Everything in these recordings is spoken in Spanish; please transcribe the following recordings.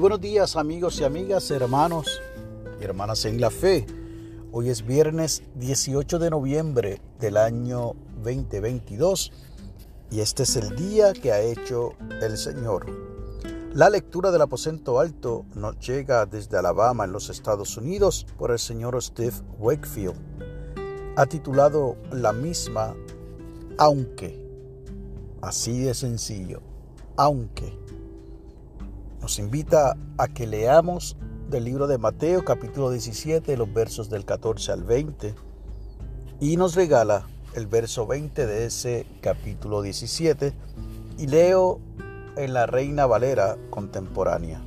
Buenos días amigos y amigas, hermanos y hermanas en la fe. Hoy es viernes 18 de noviembre del año 2022 y este es el día que ha hecho el Señor. La lectura del aposento alto nos llega desde Alabama en los Estados Unidos por el señor Steve Wakefield. Ha titulado la misma Aunque. Así de sencillo. Aunque nos invita a que leamos del libro de Mateo capítulo 17, los versos del 14 al 20, y nos regala el verso 20 de ese capítulo 17, y leo en la Reina Valera contemporánea.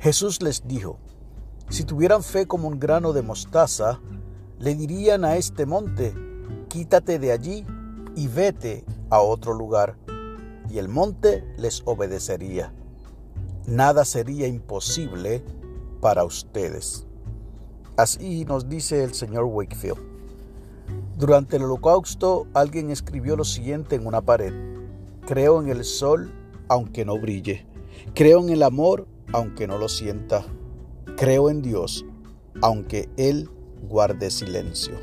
Jesús les dijo, si tuvieran fe como un grano de mostaza, le dirían a este monte, quítate de allí y vete a otro lugar y el monte les obedecería. Nada sería imposible para ustedes. Así nos dice el señor Wakefield. Durante el holocausto alguien escribió lo siguiente en una pared. Creo en el sol aunque no brille. Creo en el amor aunque no lo sienta. Creo en Dios aunque Él guarde silencio.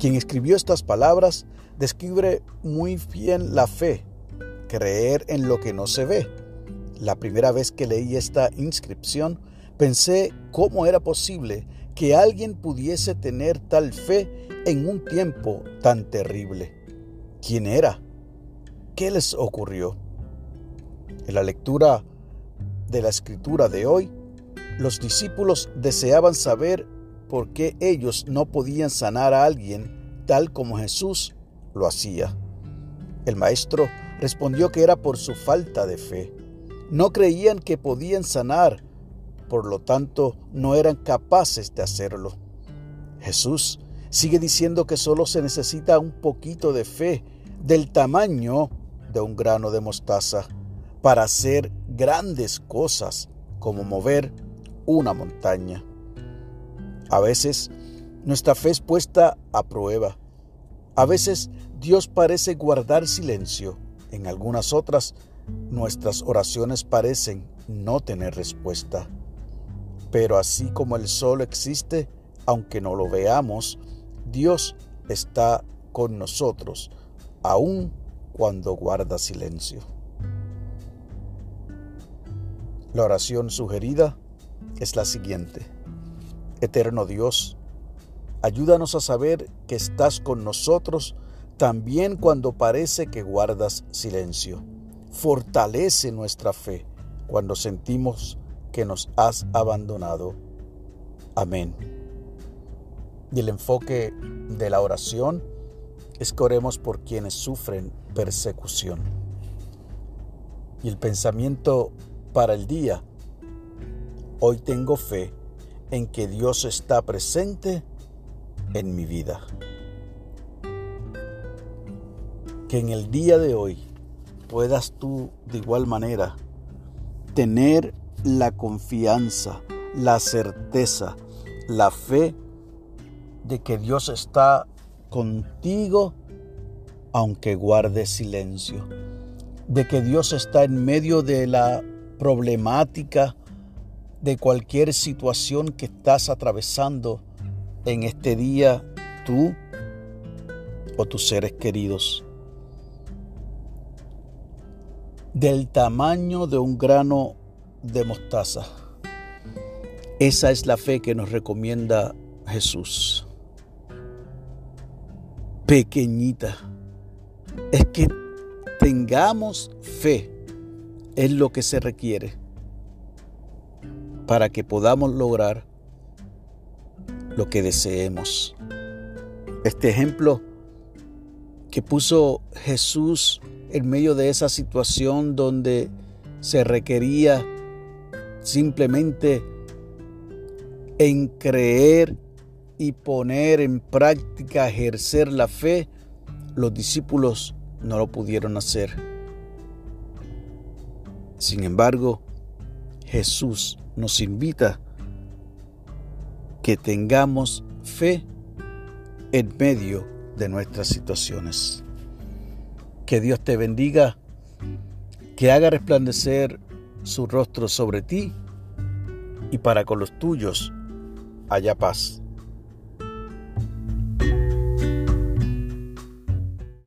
Quien escribió estas palabras describe muy bien la fe, creer en lo que no se ve. La primera vez que leí esta inscripción, pensé cómo era posible que alguien pudiese tener tal fe en un tiempo tan terrible. ¿Quién era? ¿Qué les ocurrió? En la lectura de la escritura de hoy, los discípulos deseaban saber por qué ellos no podían sanar a alguien tal como Jesús lo hacía. El maestro respondió que era por su falta de fe. No creían que podían sanar, por lo tanto no eran capaces de hacerlo. Jesús sigue diciendo que solo se necesita un poquito de fe del tamaño de un grano de mostaza para hacer grandes cosas como mover una montaña. A veces nuestra fe es puesta a prueba a veces Dios parece guardar silencio, en algunas otras nuestras oraciones parecen no tener respuesta. Pero así como el sol existe, aunque no lo veamos, Dios está con nosotros, aun cuando guarda silencio. La oración sugerida es la siguiente. Eterno Dios, Ayúdanos a saber que estás con nosotros también cuando parece que guardas silencio. Fortalece nuestra fe cuando sentimos que nos has abandonado. Amén. Y el enfoque de la oración es que oremos por quienes sufren persecución. Y el pensamiento para el día, hoy tengo fe en que Dios está presente en mi vida. Que en el día de hoy puedas tú de igual manera tener la confianza, la certeza, la fe de que Dios está contigo aunque guarde silencio, de que Dios está en medio de la problemática, de cualquier situación que estás atravesando en este día tú o tus seres queridos. Del tamaño de un grano de mostaza. Esa es la fe que nos recomienda Jesús. Pequeñita. Es que tengamos fe. Es lo que se requiere para que podamos lograr lo que deseemos. Este ejemplo que puso Jesús en medio de esa situación donde se requería simplemente en creer y poner en práctica, ejercer la fe, los discípulos no lo pudieron hacer. Sin embargo, Jesús nos invita que tengamos fe en medio de nuestras situaciones. Que Dios te bendiga, que haga resplandecer su rostro sobre ti y para con los tuyos haya paz.